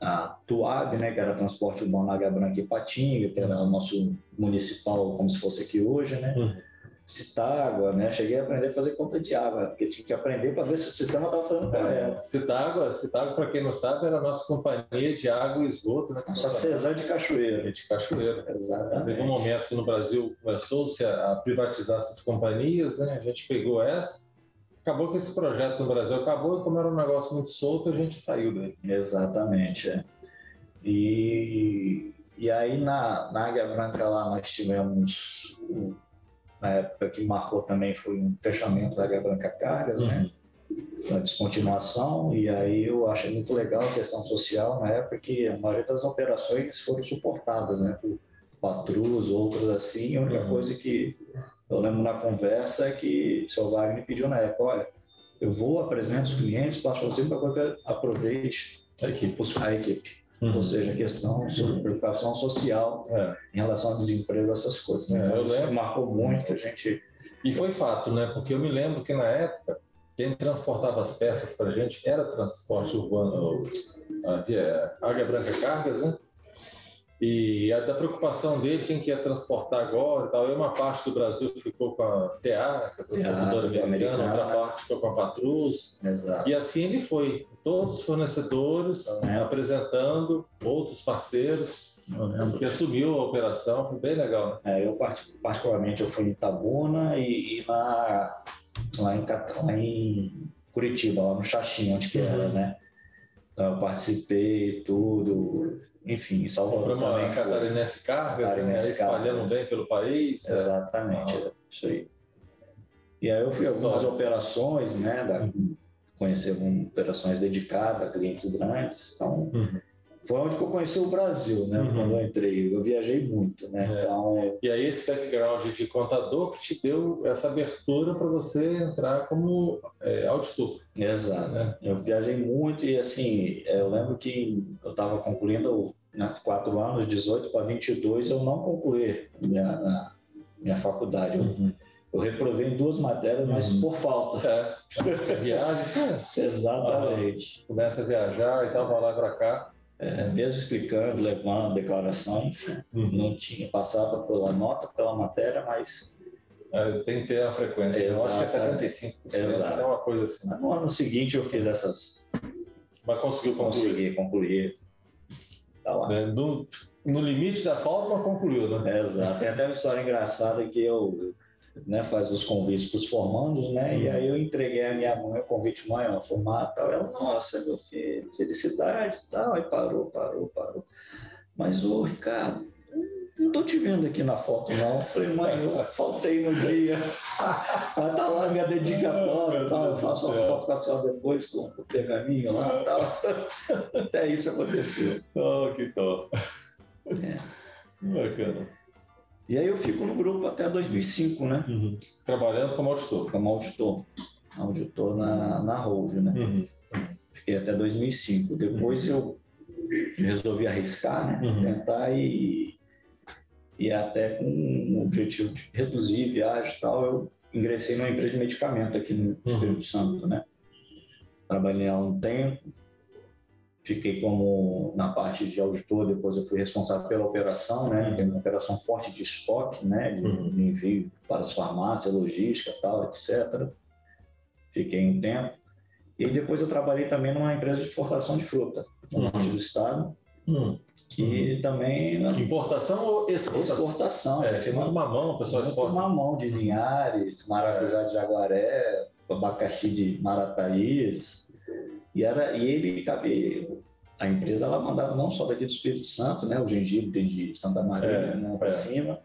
a Tuab, né, que era transporte urbano Águia Branca e Patinga, que era o nosso municipal, como se fosse aqui hoje, né? Uhum. Citágua, né? Cheguei a aprender a fazer conta de água, porque tinha que aprender para ver se o sistema estava fazendo é, correto. Citágua, Citágua para quem não sabe, era a nossa companhia de água e esgoto, né? Nossa Cesar de Cachoeira. De Cachoeira. Exatamente. Teve um momento que no Brasil começou-se a privatizar essas companhias, né? A gente pegou essa, acabou que esse projeto no Brasil acabou e como era um negócio muito solto, a gente saiu dele. Exatamente, é. E, e aí na, na Águia Branca lá nós tivemos na época que marcou também foi um fechamento da Águia Branca Cargas, né? uhum. né? a descontinuação, e aí eu achei muito legal a questão social na época que a maioria das operações foram suportadas, né, por patrus, outros assim, a única uhum. coisa que eu lembro na conversa é que o seu Wagner pediu na época, olha, eu vou, apresento os clientes, passo para você para que aproveite a equipe. A equipe. Uhum. Ou seja, a questão sobre preocupação social é. em relação ao desemprego, essas coisas. Né? É, eu lembro. Marcou muito a gente. E foi fato, né? Porque eu me lembro que na época, quem transportava as peças para a gente era transporte urbano, a Águia Branca Cargas, né? E a da preocupação dele, quem quer transportar agora e tal. E uma parte do Brasil ficou com a TA, que é a transportadora americana, americana, outra parte ficou com a Patrus. Exato. E assim ele foi. Todos os fornecedores é. apresentando outros parceiros. Que assumiu a operação, foi bem legal. É, eu particularmente eu fui em Itabuna e, e na, lá, em, lá em Curitiba, lá no Xaxim, onde que uhum. era, né? Então eu participei, tudo, enfim, Salvador Comprou uma catarinense cargas, catarinense né? espalhando bem pelo país. É. Exatamente, ah. isso aí. E aí eu fui algumas operações, né, da, uhum. conheci algumas operações dedicadas a clientes grandes, então uhum foi onde que eu conheci o Brasil, né? Uhum. Quando eu entrei, eu viajei muito, né? É. Então, e aí esse background de contador que te deu essa abertura para você entrar como é, auditor. Exato. Né? Eu viajei muito e assim, eu lembro que eu estava concluindo né, quatro anos, 18 para 22, eu não concluí minha, minha faculdade. Uhum. Eu reprovei em duas matérias, mas uhum. por falta. É. Viagem, Exatamente. Começa a viajar e tal, vai lá para cá é, mesmo explicando, levando declaração, enfim, uhum. não tinha, passava pela nota, pela matéria, mas... É, tem que ter a frequência, Exato, eu acho que é 75%, Exato. é uma coisa assim. No ano seguinte eu fiz essas... Mas conseguiu concluir? Consegui concluir. Tá lá. É, no, no limite da falta, mas concluiu, né? Exato. Tem até uma história engraçada que eu né, faz os convites para os formandos, né? E aí eu entreguei a minha mãe o convite mãe, ó, formar tal. Ela, nossa, meu filho, felicidade tal. Aí parou, parou, parou. Mas, ô, Ricardo, não estou te vendo aqui na foto, não. Eu falei, mãe, eu faltei no dia. Mas tá lá minha dedicatória, tal. eu faço uma foto com a senhora depois com o pergaminho lá e tal. Até isso aconteceu. Oh, que top. É. Bacana. E aí eu fico no grupo até 2005, né? Uhum. Trabalhando como auditor. Como auditor. Auditor na, na Rovio, né? Uhum. Fiquei até 2005. Depois uhum. eu resolvi arriscar, né? Uhum. Tentar e, e até com o objetivo de reduzir viagem e tal, eu ingressei numa empresa de medicamento aqui no uhum. Espírito Santo, né? Trabalhei há um tempo, fiquei como na parte de auditor, depois eu fui responsável pela operação, né? Tem uma operação forte de estoque, né? De, uhum. envio para as farmácias, logística, tal, etc. Fiquei um tempo. E depois eu trabalhei também numa empresa de exportação de fruta, no uhum. norte do estado, uhum. que também... Importação ou exportação? Exportação. É, tem muito mamão, o pessoal exporta. mamão de Linhares, maracujá de Jaguaré, abacaxi de Marataízes, e, era, e ele, a empresa ela mandava não só daqui do Espírito Santo, né, o gengibre de Santa Maria, é, né, para é. cima,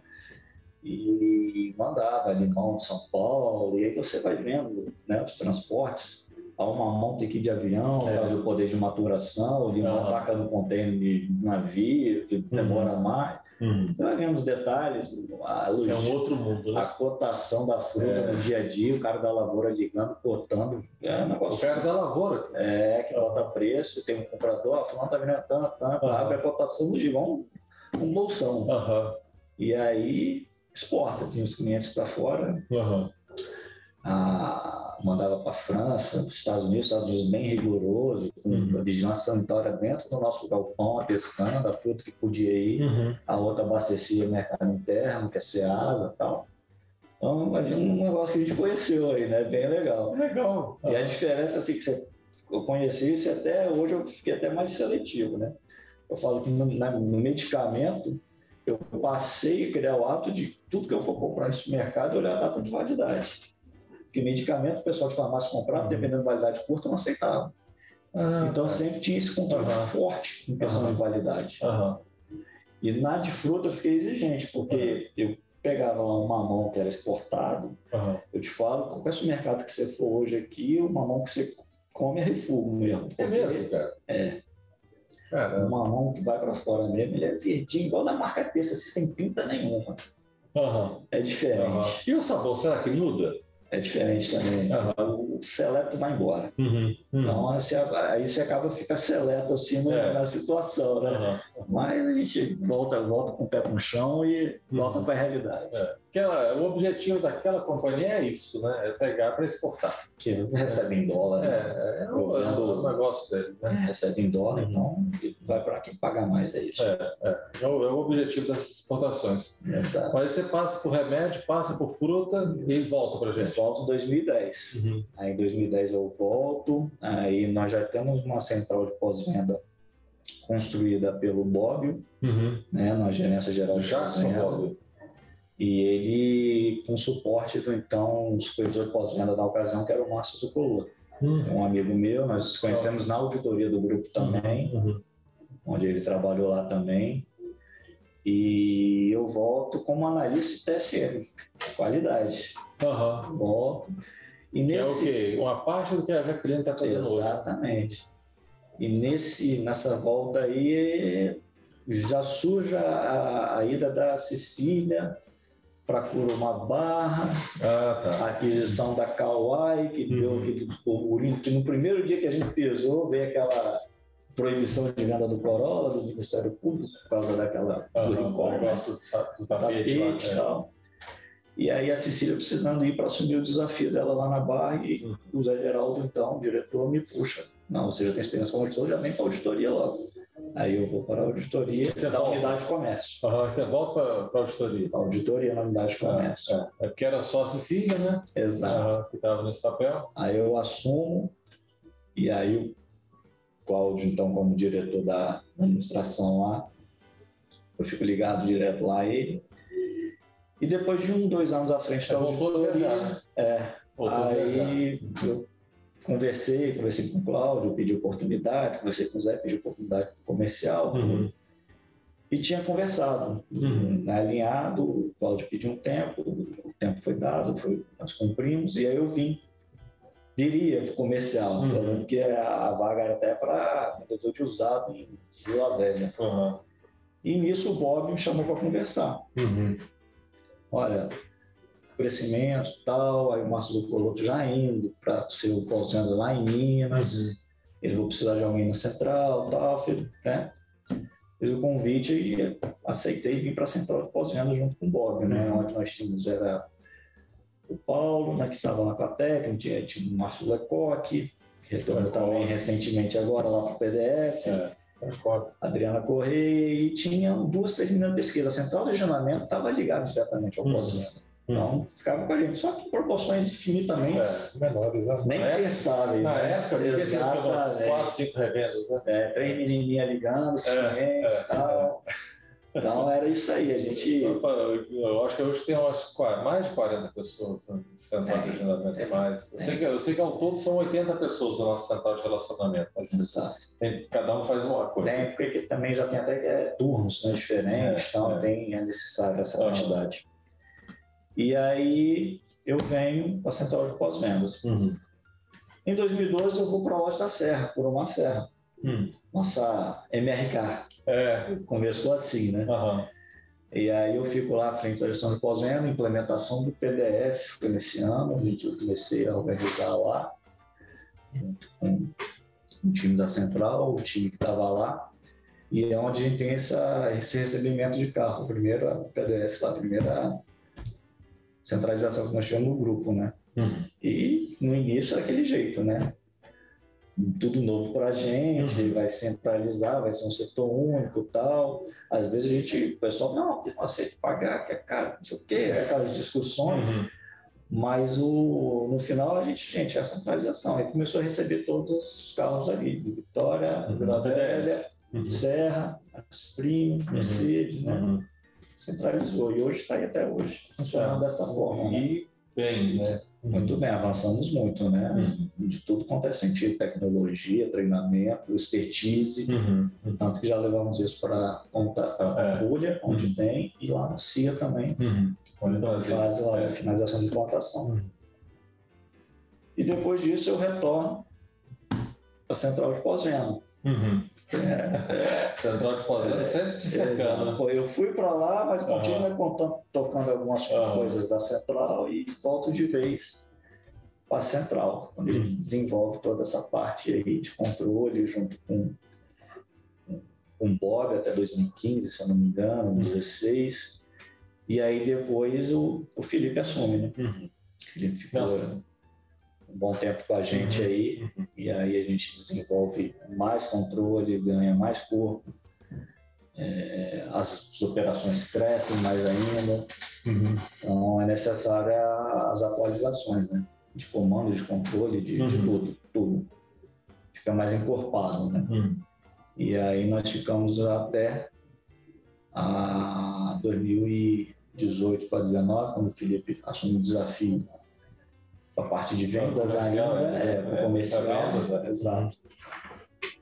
e mandava limão de São Paulo, e aí você vai vendo né, os transportes. Há uma monta aqui de avião, é. faz o poder de maturação, o limão uhum. taca no contêiner de navio, que demora uhum. mais. Uhum. Nós vemos detalhes, a luz, é um outro mundo, né? a cotação da fruta é. no dia a dia, o cara da lavoura ligando, cotando. É um negócio. O cara da lavoura. É, que bota preço, tem um comprador, a fulana tá vindo tanto, tanto, uhum. abre a cotação do dia, um, um bolsão. Uhum. E aí exporta, tem os clientes para fora. Uhum a, mandava para a França, os Estados Unidos, Estados Unidos bem rigoroso, com uhum. vigilância sanitária dentro do nosso galpão, pescando a fruta que podia ir, uhum. a outra abastecia o mercado interno, que é Ceasa e tal. Então, um negócio que a gente conheceu aí, né? Bem legal. Legal. E a diferença, assim, que você, eu conheci isso até hoje eu fiquei até mais seletivo, né? Eu falo que no, no medicamento, eu passei a criar o hábito de tudo que eu for comprar nesse mercado, olhar a data de validade. Porque medicamento, o pessoal de farmácia comprava, uhum. dependendo da validade curta, não aceitava. Ah, então, tá. sempre tinha esse controle uhum. forte em questão uhum. de validade. E na de fruta eu fiquei exigente, porque eu pegava lá um mamão que era exportado, eu te falo, qualquer supermercado que você for hoje aqui, o mamão que você come é refugo mesmo. É mesmo, cara? É. Caramba. O mamão que vai para fora mesmo, ele é verdinho, igual da marca Terça, assim, sem pinta nenhuma. Uhum. É diferente. E o sabor, será que muda? É diferente também. Uhum. O seleto vai embora. Uhum. Uhum. Então aí você, aí você acaba ficando seleto assim no, é. na situação, né? Mas a gente volta, volta com o pé no chão e volta para a realidade. É. Aquela, o objetivo daquela companhia é isso, né? É pegar para exportar. Que recebe em dólar, né? É, é, o, é o negócio dele. Né? Recebe em dólar, então vai para quem paga mais, é isso. É, é. É, o, é o objetivo dessas exportações. Exato. Mas você passa por remédio, passa por fruta e volta para Eu gente. volto em 2010. Uhum. Aí em 2010 eu volto, aí nós já temos uma central de pós-venda construída pelo Bobbio, Uhum. né, na gerência geral de Jackson pós-venda. E ele, com suporte do então supervisor pós-venda da ocasião, que era o Márcio Zucoloto. Uhum. Um amigo meu, nós nos conhecemos na auditoria do grupo também, Uhum. onde ele trabalhou lá também. E eu volto como analista de TSM, qualidade. Aham. Volto. E Que é o nesse... quê? Uma parte do que a Jaqueline está fazendo hoje. Exatamente. E nesse, nessa volta aí já surge a, a ida da Cecília para Curumá Barra, Ah, tá. a aquisição da Kauai, que deu Uhum. aquele burburinho, que no primeiro dia que a gente pisou, veio aquela proibição de venda do Corolla, do Ministério Público, por causa daquela do Aham. recall, O né? do, do tapete, tapete e lá. tal. E aí a Cecília precisando ir para assumir o desafio dela lá na Barra e Uhum. o Zé Geraldo, então, o diretor, me puxa. Não, você já tem experiência como auditor, já vem para auditoria logo. Aí eu vou para a auditoria Você da volta? unidade de comércio. É. Aham. Você volta para a auditoria. A auditoria na unidade de comércio. É, é porque era só a Cecília, né? Exato. Que estava nesse papel. Aí eu assumo, e aí o Cláudio, então, como diretor da administração lá, eu fico ligado direto lá a ele. E depois de um, dois anos à frente da a viajar, auditoria, né? é, Voltou aí eu conversei, conversei com o Cláudio, pedi oportunidade, conversei com o Zé, pedi oportunidade comercial, Uhum. e tinha conversado, Uhum. né, alinhado, o Cláudio pediu um tempo, o tempo foi dado, foi, nós cumprimos, e aí eu vim, viria pro comercial, Uhum. eu lembro que a, a vaga era até para vendedor de usado em Vila Velha. Aham. E nisso o Bob me chamou para conversar. Uhum. Olha, crescimento tal, aí o Márcio do Coloto já indo para ser o pós-venda lá em Minas, ele vai precisar de alguém na central tal, fiz, né? fiz o convite e aceitei vir para a central de pós-venda junto com o Bob, né? Uhum. Onde nós tínhamos era o Paulo, né, que estava lá com a técnica, tinha, o Márcio Lecoque, que retornou também recentemente agora lá para o PDS. É. Adriana Correia, e tinha duas, três meninas de pesquisa. A central de regionamento estava ligada diretamente ao Uhum. Então, ficava com a gente. Só que em proporções infinitamente É, menores. né? nem época, pensáveis. na né? época devia ter umas Exatamente. quatro, cinco revendas, né? É, três menininhas ligando, É, clientes é, e tal. Então, era isso aí. A gente... Eu acho que hoje tem umas, mais de 40 pessoas no central de É, agendamento. é, mais. Eu, é. sei que, eu sei que ao todo são 80 pessoas no nosso central de relacionamento, tem- cada um faz uma coisa. Tem, porque também já tem até é, turnos né, diferentes, É, então é. tem, é necessário essa Aham. quantidade. E aí eu venho para a central de pós-vendas. Uhum. Em 2012 eu vou para a Loja da Serra, por uma serra. Hum. Nossa MRK É, começou assim, né? aham. E aí eu fico lá à frente da gestão de pós-venda, implementação do PDS, foi nesse ano, a gente eu comecei a organizar lá, junto com o time da Central, o time que estava lá, e é onde a gente tem essa, esse recebimento de carro, a primeira PDS lá, a primeira centralização que nós tivemos no grupo, né? Uhum. E no início era aquele jeito, né? Tudo novo para a gente, Uhum. vai centralizar, vai ser um setor único tal. Às vezes a gente, o pessoal, não, eu não aceito pagar, que é caro, não sei o quê, é aquelas discussões. Uhum. Mas o, no final a gente, gente, é a centralização. Aí começou a receber todos os carros ali, de Vitória, Uhum. Vila Velha. Uhum. Serra, Spring, Mercedes, né? Uhum. Centralizou. E hoje está aí até hoje, funcionando É. dessa forma. né? E bem, né? Muito bem, avançamos muito, né? Uhum. De tudo quanto é sentido, tecnologia, treinamento, expertise, Uhum. tanto que já levamos isso para a É. Pampulha, onde Uhum. tem, e lá no CIA também, Uhum. Fase lá É. da finalização de implantação. Uhum. E depois disso eu retorno para a central de pós-venda. Uhum. É, Central de pós-venda sempre te cercando, né? Pô, Eu fui para lá, mas continuo contando, tocando algumas Aham. coisas da central e volto de vez para a central, quando ele Uhum. desenvolve toda essa parte aí de controle junto com o Bob até 2015, se eu não me engano, Uhum. 2016. E aí depois o, o Felipe assume, né? Uhum. O Felipe ficou Nossa. Bom tempo com a gente aí, uhum. e aí a gente desenvolve mais controle, ganha mais corpo, é, as operações crescem mais ainda, uhum. então é necessária as atualizações, né? De comando, de controle, de, uhum. de tudo, tudo. Fica mais encorpado, né? Uhum. E aí nós ficamos até a 2018 para 2019, quando o Felipe assumiu o desafio a parte de vendas ainda, né? é, para comercial, é, né? exato.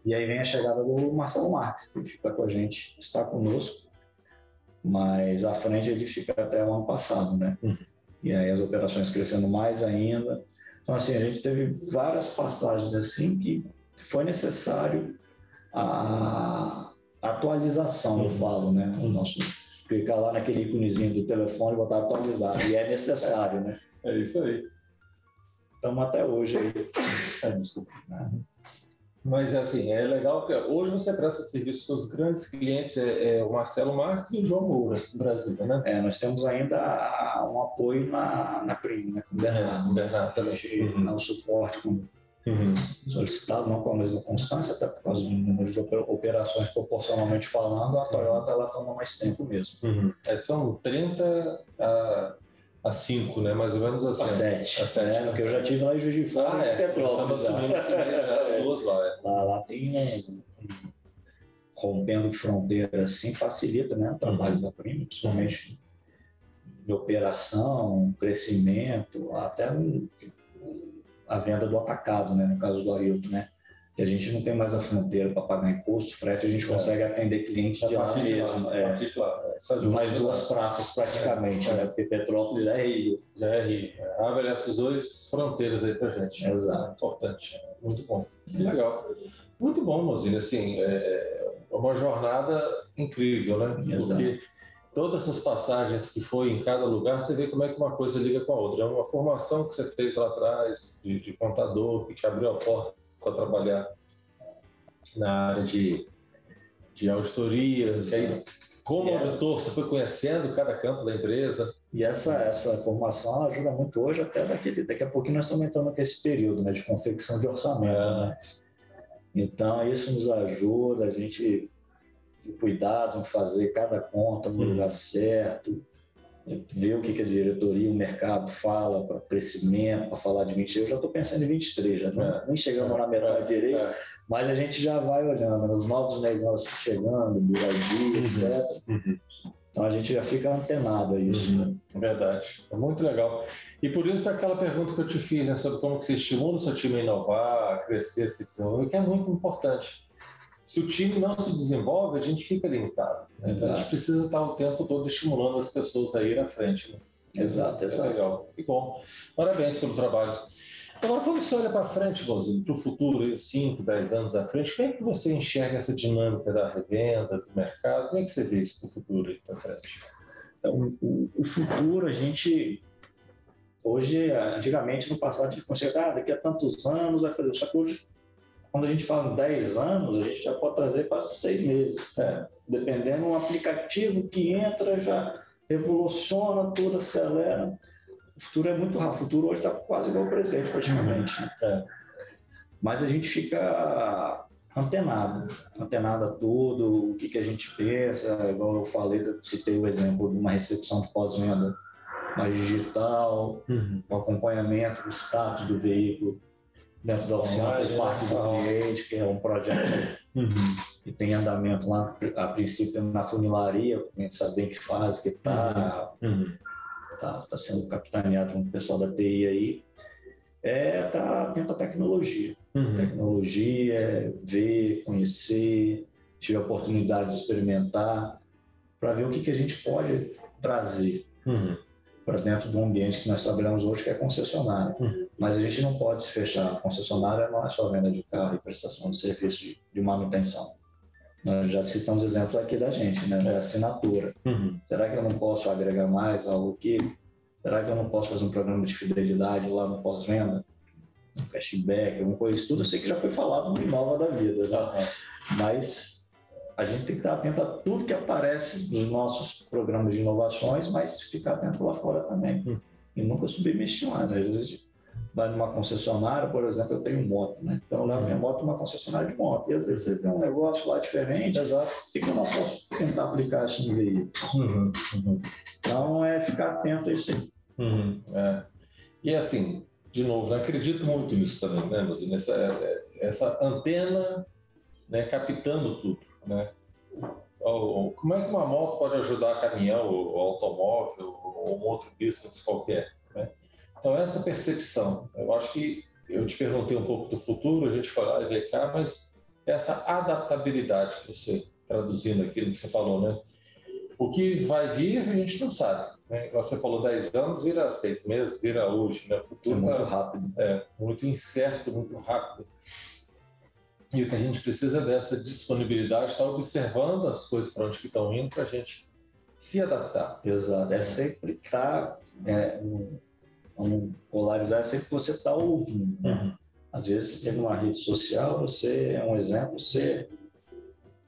E aí vem a chegada do Marcelo Marques, que fica com a gente, está conosco, mas à frente ele fica até o ano passado, né? Uhum. E aí as operações crescendo mais ainda. Então, assim, a gente teve várias passagens assim que foi necessário a atualização, eu falo, né? O nosso clicar lá naquele íconezinho do telefone e botar atualizar. E é necessário, né? É isso aí estamos até hoje aí. É, desculpa. Mas assim, é legal que hoje você presta serviço aos seus grandes clientes, é, é, o Marcelo Marques e o João Moura, do Brasil, né? É, nós temos ainda um apoio na, na PRIM, né, com o Bernardo. É, Bernardo também. Uhum. O suporte com, uhum. solicitado, não com a mesma constância, até por causa do número de operações proporcionalmente falando, a Toyota ela toma mais tempo mesmo. Uhum. É, são 30 a a 5, né? Mais ou menos assim. A 7. A 7. É, porque eu já tive lá em Juiz de Fora ah, é. Petrópolis. Estava assumindo já as duas lá. É. Lá, lá tem um, um, rompendo fronteira assim facilita né, o trabalho uhum. da Prima, principalmente de operação, crescimento, até a venda do atacado, né, no caso do Arilton, né? Que a gente não tem mais a fronteira para pagar imposto, frete, a gente é. consegue atender clientes de lá mesmo. É, é, mais duas praças praticamente, né? Porque Petrópolis é Rio. Já é Rio. Abre essas duas fronteiras aí para gente. Exato. Importante. Muito bom. Que legal. Muito bom, Mozilla. Assim, é uma jornada incrível, né? Exato. Porque todas essas passagens que foi em cada lugar, você vê como é que uma coisa liga com a outra. É uma formação que você fez lá atrás, de, de contador, que te abriu a porta para trabalhar na área de, de auditoria, que aí, como yeah. auditor, você foi conhecendo cada canto da empresa. E essa, essa formação ajuda muito hoje, até daquele, daqui a pouquinho nós estamos entrando nesse período né, de confecção de orçamento. É. Né? Então, isso nos ajuda, a gente cuidado em fazer cada conta no hum. lugar certo, ver o que, que a diretoria, o mercado fala para crescimento, para falar de 23. Eu já estou pensando em 23, já é. nem chegamos na metade é. direito, é. mas a gente já vai olhando, né? os novos negócios chegando, Biradia, uhum. etc. Uhum. Então a gente já fica antenado a isso. Uhum. Né? É verdade, é muito legal. E por isso aquela pergunta que eu te fiz né, sobre como que você estimula o seu time a inovar, a crescer, se desenvolver, que é muito importante se o time não se desenvolve, a gente fica limitado. Né? Então a gente precisa estar o tempo todo estimulando as pessoas a ir à frente. Né? Exato, exato. É legal. E bom. Parabéns pelo trabalho. Agora, quando você olha para frente, Gonzalo, para o futuro, 5, 10 anos à frente, como é que você enxerga essa dinâmica da revenda, do mercado? Como é que você vê isso para o futuro para frente? Então, o, o, futuro, a gente. Hoje, antigamente, no passado, a gente conseguia, ah, daqui a tantos anos vai fazer. Só que hoje quando a gente fala em 10 anos, a gente já pode trazer quase seis meses, certo? dependendo um aplicativo que entra já revoluciona tudo, acelera. O futuro é muito rápido, o futuro hoje está quase igual ao presente, praticamente. Né? É. Mas a gente fica antenado, antenado a tudo, o que, que a gente pensa, igual eu falei, eu citei o exemplo de uma recepção de pós-venda mais digital, uhum. o acompanhamento do status do veículo, dentro da oficina por parte do cliente, que é um projeto uhum. que tem andamento lá, a princípio na funilaria, o cliente sabe bem que faz, que está uhum. tá, tá sendo capitaneado com o pessoal da TI aí, é estar tá atento à tecnologia. Uhum. Tecnologia, ver, conhecer, tive a oportunidade de experimentar, para ver o que, que a gente pode trazer. Uhum para dentro do ambiente que nós trabalhamos hoje, que é concessionária. Uhum. Mas a gente não pode se fechar. A concessionária não é só venda de carro e prestação de serviço de, de manutenção. Nós já citamos exemplos aqui da gente, né? Da assinatura. Uhum. Será que eu não posso agregar mais algo aqui? Será que eu não posso fazer um programa de fidelidade lá no pós-venda? Um cashback, alguma coisa, isso tudo eu sei que já foi falado no Inova da Vida, né? Mas a gente tem que estar atento a tudo que aparece nos nossos programas de inovações, mas ficar atento lá fora também. Hum. E nunca subestimar, né? Às vezes vai numa concessionária, por exemplo, eu tenho moto, né? Então eu levo minha moto numa concessionária de moto. E às vezes você tem um negócio lá diferente, exato. por que eu não posso tentar aplicar isso no veículo? Uhum, uhum. Então é ficar atento a isso aí. Uhum, é. E assim, de novo, não acredito muito nisso também, né, Luzinho? Nessa é, é, essa antena né, captando tudo, né? Como é que uma moto pode ajudar caminhão, ou automóvel, ou um outro business qualquer? Né? Então, essa percepção, eu acho que eu te perguntei um pouco do futuro, a gente falou, ah, cá, mas essa adaptabilidade que você, traduzindo aquilo que você falou, né? O que vai vir, a gente não sabe. Né? Você falou 10 anos, vira seis meses, vira hoje. Né? O futuro é muito tá, rápido. É, muito incerto, muito rápido. E o que a gente precisa é dessa disponibilidade, estar observando as coisas para onde que estão indo, para a gente se adaptar. Exato. É sempre estar, tá, é, um, polarizar, é sempre você estar tá ouvindo. Né? Uhum. Às vezes, você tem uma rede social, você é um exemplo, você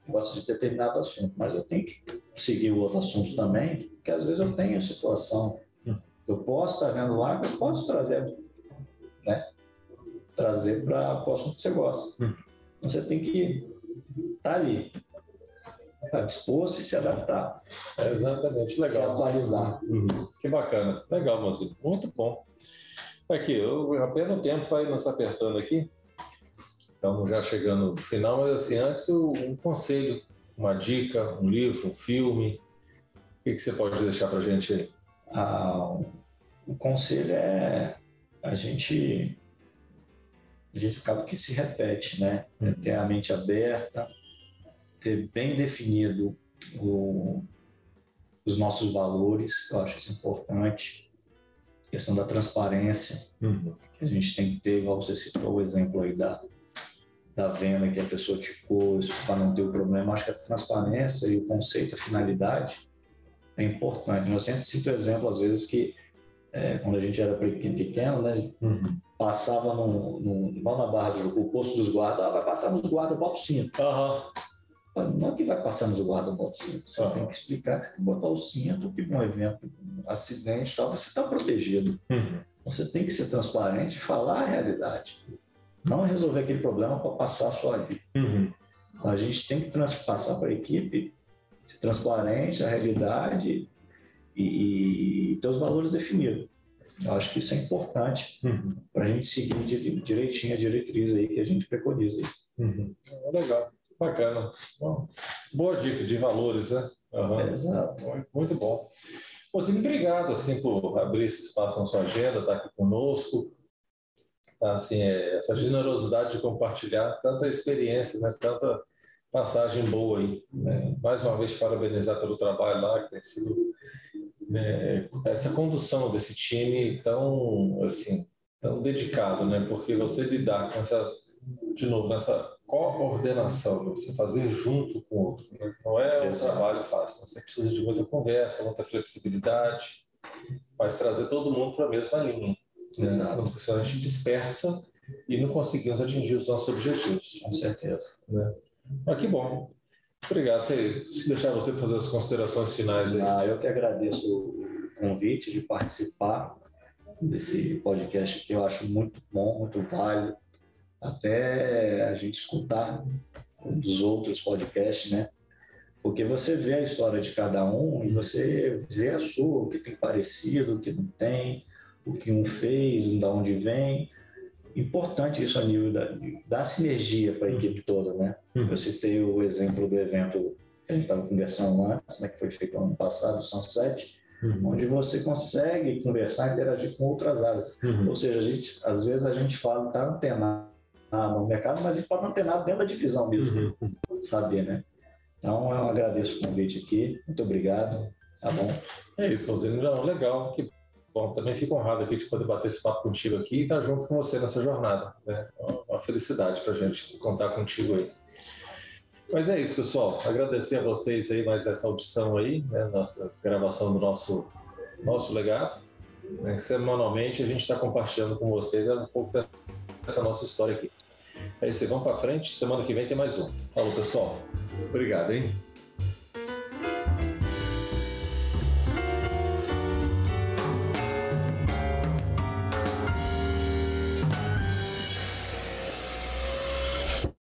gosta de determinado assunto, mas eu tenho que seguir o outro assunto também, porque às vezes eu tenho situação, uhum. eu posso estar vendo lá, eu posso trazer, né? Trazer para o assunto que você gosta. Uhum. Você tem que estar tá ali, estar tá disposto e se adaptar. É exatamente, legal. Se atualizar. Uhum. Que bacana. Legal, mocinho. Muito bom. Aqui, eu, apenas o tempo vai nos apertando aqui. Estamos já chegando no final, mas assim, antes um conselho, uma dica, um livro, um filme. O que, que você pode deixar para a gente aí? Ah, o conselho é a gente a gente acaba que se repete, né? É ter a mente aberta, ter bem definido o, os nossos valores, eu acho isso importante. A questão da transparência, uhum. que a gente tem que ter, igual você citou o exemplo aí da, da venda que a pessoa te pôs para não ter o problema. Acho que a transparência e o conceito, a finalidade é importante. Eu sempre cito exemplo, às vezes, que é, quando a gente era pequeno, né? Uhum passava no, lá na barra do o posto dos guardas, ah, vai passar nos guardas, bota o cinto. Uhum. Não é que vai passar nos guardas, bota o cinto. Você uhum. tem que explicar que você tem que botar o cinto, que um evento, um acidente tal, você está protegido. Uhum. Você tem que ser transparente e falar a realidade. Não resolver aquele problema para passar a sua vida. Uhum. A gente tem que passar para a equipe, ser transparente, a realidade e, e, ter os valores definidos. Eu acho que isso é importante uhum. para a gente seguir direitinho a diretriz aí que a gente preconiza. Uhum. É legal, bacana. Bom, boa dica de valores, né? Uhum. É, exato. Muito bom. Mocinho, obrigado assim, por abrir esse espaço na sua agenda, estar tá aqui conosco. Assim, é, essa generosidade de compartilhar tanta experiência, né? tanta passagem boa aí. Né? Mais uma vez, parabenizar pelo trabalho lá, que tem sido né, essa condução desse time tão assim tão dedicado, né? Porque você lidar com essa de novo nessa coordenação, você fazer junto com o outro, né? não é um trabalho fácil. Você precisa de muita conversa, muita flexibilidade, mas trazer todo mundo para a mesma linha. Né? Senão a gente dispersa e não conseguimos atingir os nossos objetivos. Com certeza. Né? Mas que bom. Obrigado. Se, deixar você fazer as considerações finais aí. Ah, eu que agradeço o convite de participar desse podcast que eu acho muito bom, muito válido. Até a gente escutar dos outros podcasts, né? Porque você vê a história de cada um e você vê a sua, o que tem parecido, o que não tem, o que um fez, de onde vem importante isso a nível da, da sinergia para a equipe toda, né? Uhum. Eu citei o exemplo do evento que a gente estava conversando antes, né, que foi feito ano passado, são sete, uhum. onde você consegue conversar, interagir com outras áreas. Uhum. Ou seja, a gente, às vezes a gente fala, está antenado no mercado, mas a gente pode antenar dentro da divisão mesmo, uhum. saber, né? Então, eu agradeço o convite aqui, muito obrigado, tá bom? É isso, Rosino. Legal, que Bom, também fico honrado aqui de poder bater esse papo contigo aqui e estar junto com você nessa jornada. Né? Uma felicidade para a gente contar contigo aí. Mas é isso, pessoal. Agradecer a vocês aí mais essa audição aí, né? Nossa gravação do nosso, nosso legado. Né? Semanalmente a gente está compartilhando com vocês um pouco dessa nossa história aqui. É isso aí, vamos para frente. Semana que vem tem mais um. Falou, pessoal. Obrigado, hein?